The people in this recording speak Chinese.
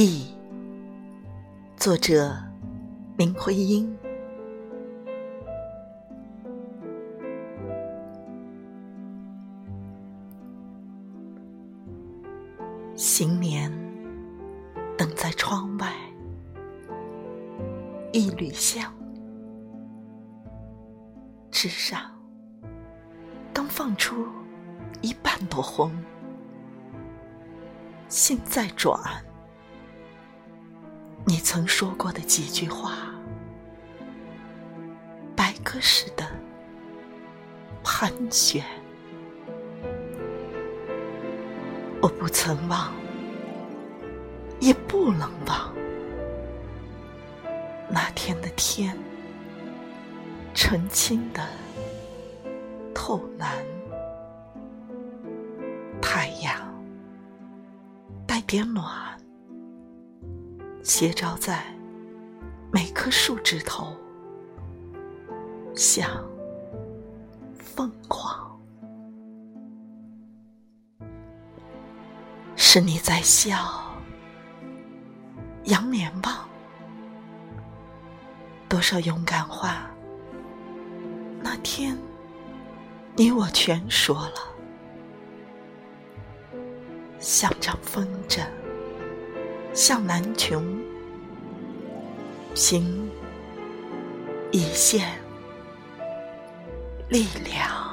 忆作者：林徽因。新年等在窗外，一缕香，枝上刚放出一半朵红，心在转。你曾说过的几句话，白鸽似的盘旋。我不曾忘，也不能忘。那天的天，澄清的透蓝，太阳带点暖。斜照在每棵树枝头，像凤凰。是你在笑，仰脸望，多少勇敢话，那天你我全说了，像张风筝。向南穷，凭一线力量。